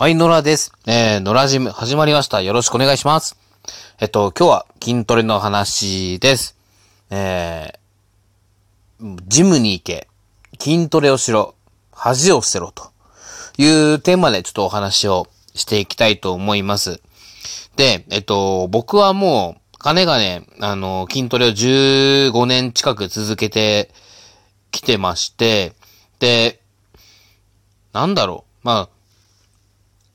はい、野良です。えー、野良ジム始まりました。よろしくお願いします。えっと、今日は筋トレの話です。えー、ジムに行け、筋トレをしろ、恥を捨てろというテーマでちょっとお話をしていきたいと思います。で、えっと、僕はもう、金がね、あの、筋トレを15年近く続けてきてまして、で、なんだろう、まあ、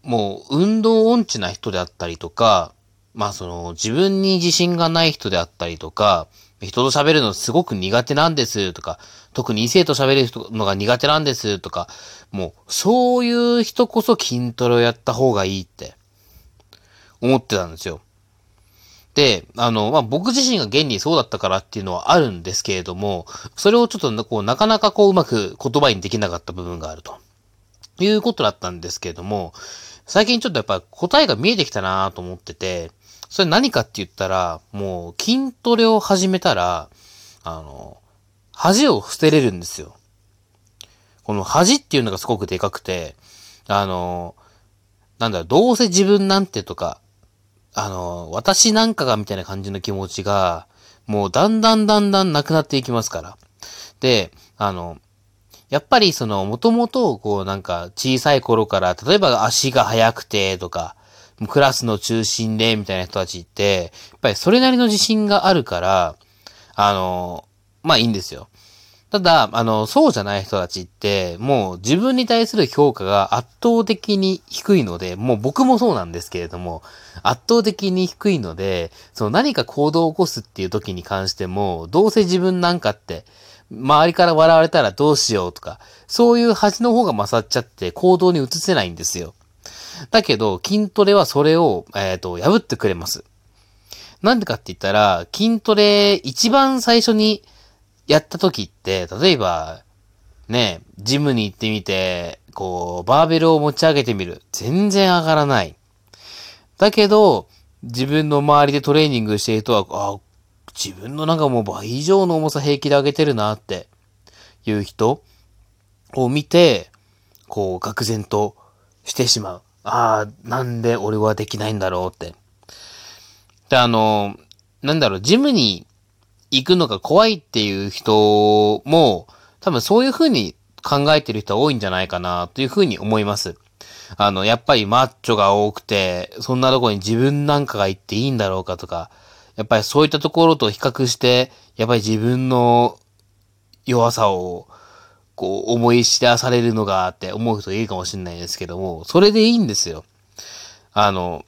もう運動音痴な人であったりとか、まあその自分に自信がない人であったりとか、人と喋るのすごく苦手なんですとか、特に異性と喋るのが苦手なんですとか、もうそういう人こそ筋トレをやった方がいいって思ってたんですよ。で、あの、まあ、僕自身が現にそうだったからっていうのはあるんですけれども、それをちょっとこう、なかなかこう、うまく言葉にできなかった部分があると。いうことだったんですけれども、最近ちょっとやっぱ答えが見えてきたなと思ってて、それ何かって言ったら、もう筋トレを始めたら、あの、恥を捨てれるんですよ。この恥っていうのがすごくでかくて、あの、なんだろ、どうせ自分なんてとか、あの、私なんかがみたいな感じの気持ちが、もうだんだんだんだんなくなっていきますから。で、あの、やっぱりその、もともと、こうなんか小さい頃から、例えば足が速くてとか、クラスの中心でみたいな人たちって、やっぱりそれなりの自信があるから、あの、まあいいんですよ。ただ、あの、そうじゃない人たちって、もう自分に対する評価が圧倒的に低いので、もう僕もそうなんですけれども、圧倒的に低いので、その何か行動を起こすっていう時に関しても、どうせ自分なんかって、周りから笑われたらどうしようとか、そういう恥の方が勝っちゃって行動に移せないんですよ。だけど、筋トレはそれを、えっ、ー、と、破ってくれます。なんでかって言ったら、筋トレ一番最初にやった時って、例えば、ね、ジムに行ってみて、こう、バーベルを持ち上げてみる。全然上がらない。だけど、自分の周りでトレーニングしている人は、あ、自分のなんかもう倍以上の重さ平気で上げてるなっていう人を見て、こう、愕然としてしまう。ああ、なんで俺はできないんだろうって。で、あの、なんだろう、ジムに行くのが怖いっていう人も、多分そういう風に考えてる人は多いんじゃないかなという風に思います。あの、やっぱりマッチョが多くて、そんなとこに自分なんかが行っていいんだろうかとか、やっぱりそういったところと比較して、やっぱり自分の弱さを、こう、思い知らされるのがって思う人いるかもしれないですけども、それでいいんですよ。あの、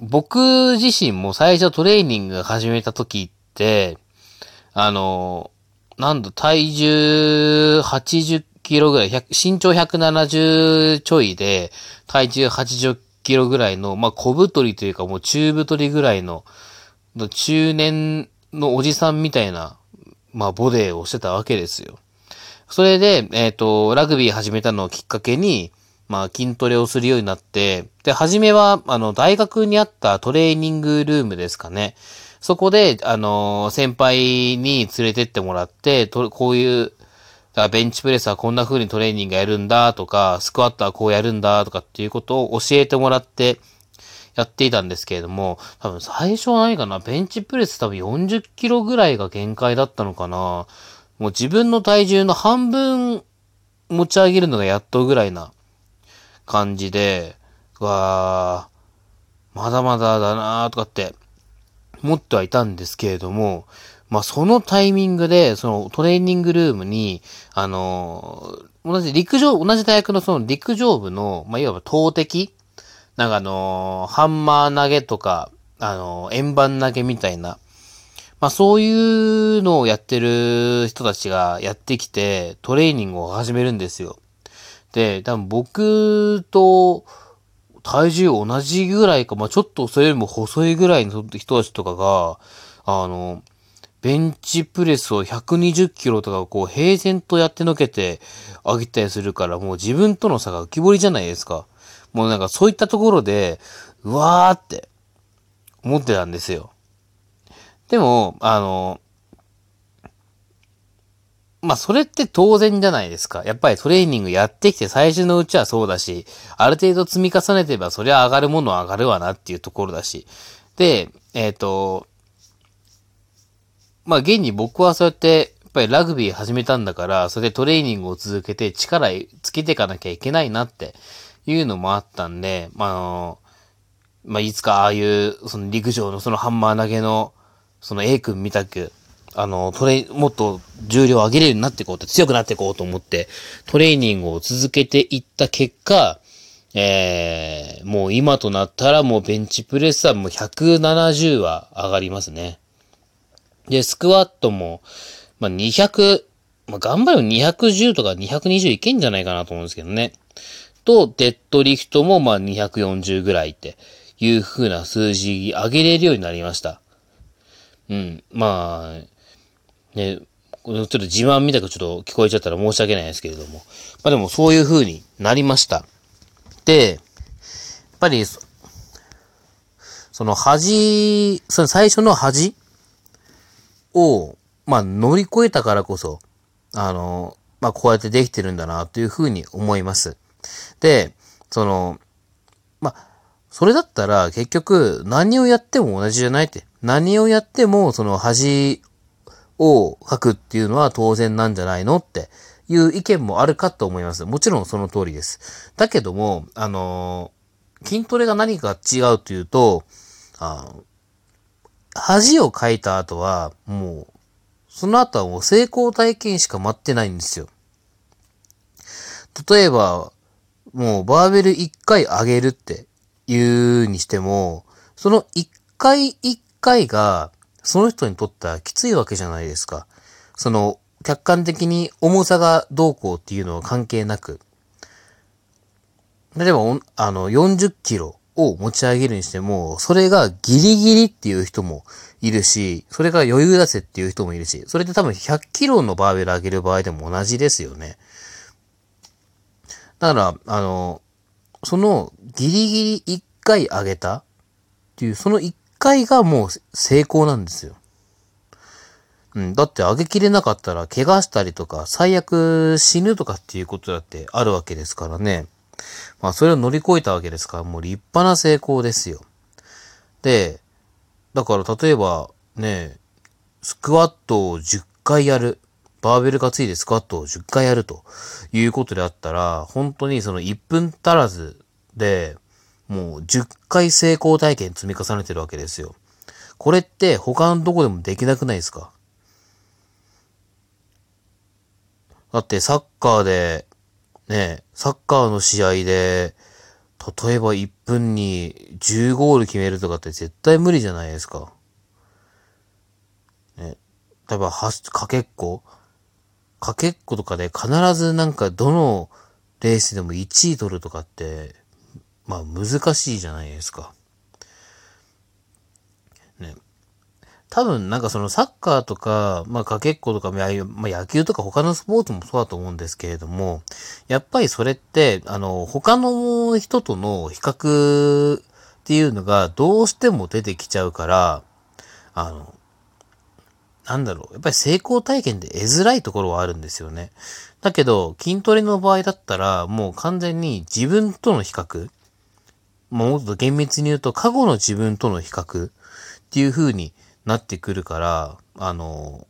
僕自身も最初トレーニング始めた時って、あの、なんだ、体重80キロぐらい、身長170ちょいで、体重80キロぐらいの、まあ、小太りというかもう中太りぐらいの、中年のおじさんみたいな、まあ、ボデーをしてたわけですよ。それで、えっ、ー、と、ラグビー始めたのをきっかけに、まあ、筋トレをするようになって、で、初めは、あの、大学にあったトレーニングルームですかね。そこで、あの、先輩に連れてってもらって、とこういう、だベンチプレスはこんな風にトレーニングやるんだとか、スクワットはこうやるんだとかっていうことを教えてもらって、やっていたんですけれども、多分最初は何かな、ベンチプレス多分40キロぐらいが限界だったのかな。もう自分の体重の半分持ち上げるのがやっとぐらいな感じで、わー、まだまだだなーとかって思ってはいたんですけれども、まあそのタイミングで、そのトレーニングルームに、あのー、同じ陸上、同じ大学のその陸上部の、まあいわば投擲なんかあのー、ハンマー投げとか、あのー、円盤投げみたいな、まあそういうのをやってる人たちがやってきて、トレーニングを始めるんですよ。で、多分僕と体重同じぐらいか、まあちょっとそれよりも細いぐらいの人たちとかが、あの、ベンチプレスを120キロとかこう平然とやってのけてあげたりするからもう自分との差が浮き彫りじゃないですか。もうなんかそういったところで、うわーって思ってたんですよ。でも、あの、まあ、それって当然じゃないですか。やっぱりトレーニングやってきて最初のうちはそうだし、ある程度積み重ねてればそりゃ上がるものは上がるわなっていうところだし。で、えっ、ー、と、まあ、現に僕はそうやって、やっぱりラグビー始めたんだから、それでトレーニングを続けて力つけていかなきゃいけないなっていうのもあったんで、まあ、まあ、いつかああいう、その陸上のそのハンマー投げの、その A 君みたく、あの、トレ、もっと重量上げれるようになっていこうと、強くなっていこうと思って、トレーニングを続けていった結果、えー、もう今となったらもうベンチプレスはもう170は上がりますね。で、スクワットも、まあ、200、まあ、頑張れば210とか220いけんじゃないかなと思うんですけどね。と、デッドリフトもまあ240ぐらいっていう風な数字上げれるようになりました。うん。まあ、ね、ちょっと自慢みたくちょっと聞こえちゃったら申し訳ないですけれども。まあでもそういう風になりました。で、やっぱり、その恥、その最初の恥を、まあ乗り越えたからこそ、あの、まあこうやってできてるんだなという風に思います。で、その、ま、それだったら結局何をやっても同じじゃないって。何をやってもその恥を書くっていうのは当然なんじゃないのっていう意見もあるかと思います。もちろんその通りです。だけども、あの、筋トレが何か違うというと、あ恥をかいた後は、もう、その後はもう成功体験しか待ってないんですよ。例えば、もうバーベル1回上げるって言うにしても、その1回1回が、その人にとってはきついわけじゃないですか。その、客観的に重さがどうこうっていうのは関係なく。例えば、あの、40キロを持ち上げるにしても、それがギリギリっていう人もいるし、それが余裕出せっていう人もいるし、それって多分100キロのバーベル上げる場合でも同じですよね。だから、あの、そのギリギリ1回上げたっていう、その1回がもう成功なんですよ。うん。だって上げきれなかったら怪我したりとか、最悪死ぬとかっていうことだってあるわけですからね。まあそれを乗り越えたわけですから、もう立派な成功ですよ。で、だから例えばね、スクワットを10回やる。バーベルがついてスクワットを10回やるということであったら、本当にその1分足らずで、もう10回成功体験積み重ねてるわけですよ。これって他のどこでもできなくないですか？だってサッカーで、ね、サッカーの試合で、例えば1分に10ゴール決めるとかって絶対無理じゃないですか。ね、例えば、は、かけっこかけっことかで必ずなんかどのレースでも1位取るとかってまあ難しいじゃないですか。ね。多分なんかそのサッカーとか、まあかけっことか、まあ野球とか他のスポーツもそうだと思うんですけれども、やっぱりそれって、あの、他の人との比較っていうのがどうしても出てきちゃうから、あの、なんだろう。やっぱり成功体験で得づらいところはあるんですよね。だけど、筋トレの場合だったら、もう完全に自分との比較。もっと厳密に言うと、過去の自分との比較っていう風になってくるから、あの、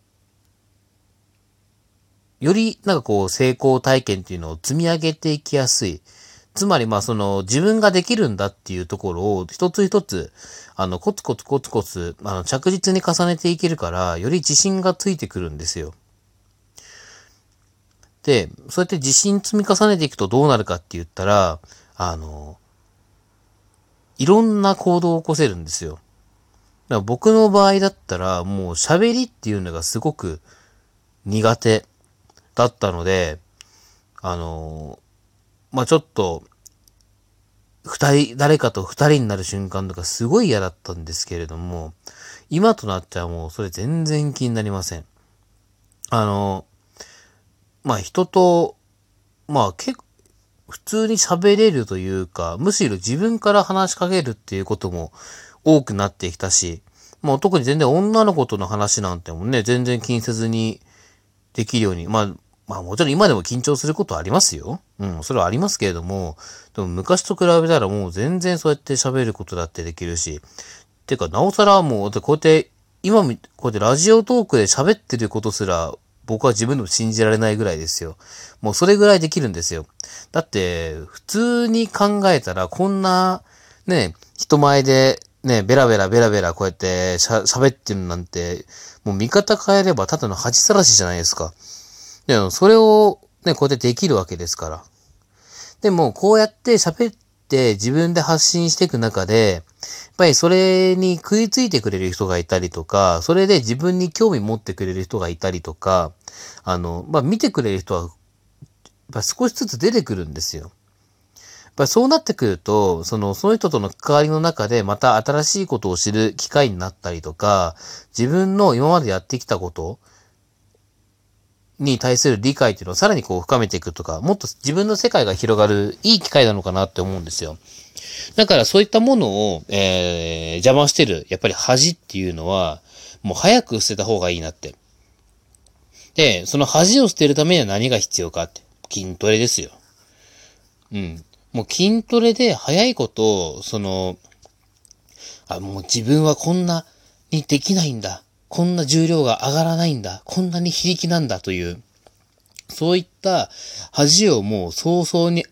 よりなんかこう成功体験っていうのを積み上げていきやすい。つまりまあその自分ができるんだっていうところを一つ一つ、あのコツコツコツコツ、あの着実に重ねていけるから、より自信がついてくるんですよ。で、そうやって自信積み重ねていくとどうなるかって言ったら、あの、いろんな行動を起こせるんですよ。だから僕の場合だったら、もう喋りっていうのがすごく苦手だったので、あの、まあ、ちょっと、二人、誰かと二人になる瞬間とかすごい嫌だったんですけれども、今となってはもうそれ全然気になりません。あの、まあ、人と、まあ、結構普通に喋れるというか、むしろ自分から話しかけるっていうことも多くなってきたし、もう特に全然女の子との話なんてもね、全然気にせずにできるように、まあ、まあもちろん今でも緊張することはありますよ。うん、それはありますけれども、でも昔と比べたらもう全然そうやって喋ることだってできるし、てか、なおさらもう、こうやって、今、こうやってラジオトークで喋ってることすら、僕は自分でも信じられないぐらいですよ。もうそれぐらいできるんですよ。だって、普通に考えたら、こんな、ね、人前で、ね、ベラベラベラベラこうやって、喋ってるなんて、もう見方変えればただの恥さらしじゃないですか。でも、それをね、こうやってできるわけですから。でも、こうやって喋って自分で発信していく中で、やっぱりそれに食いついてくれる人がいたりとか、それで自分に興味持ってくれる人がいたりとか、あの、まあ、見てくれる人は、やっぱ少しずつ出てくるんですよ。やっぱそうなってくると、その、その人との関わりの中でまた新しいことを知る機会になったりとか、自分の今までやってきたこと、に対する理解っていうのをさらにこう深めていくとか、もっと自分の世界が広がるいい機会なのかなって思うんですよ。だからそういったものを、えー、邪魔してる、やっぱり恥っていうのは、もう早く捨てた方がいいなって。で、その恥を捨てるためには何が必要かって。筋トレですよ。うん。もう筋トレで早いこと、その、あ、もう自分はこんなにできないんだ。こんな重量が上がらないんだ。こんなに非力なんだという、そういった恥をもう早々に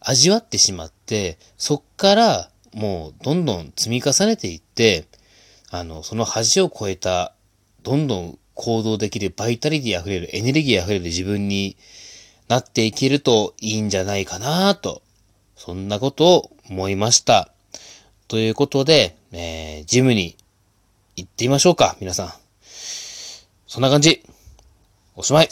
味わってしまって、そっからもうどんどん積み重ねていって、あの、その恥を超えた、どんどん行動できるバイタリティ溢れる、エネルギー溢れる自分になっていけるといいんじゃないかなと、そんなことを思いました。ということで、えー、ジムに行ってみましょうか、皆さん。そんな感じ。おしまい。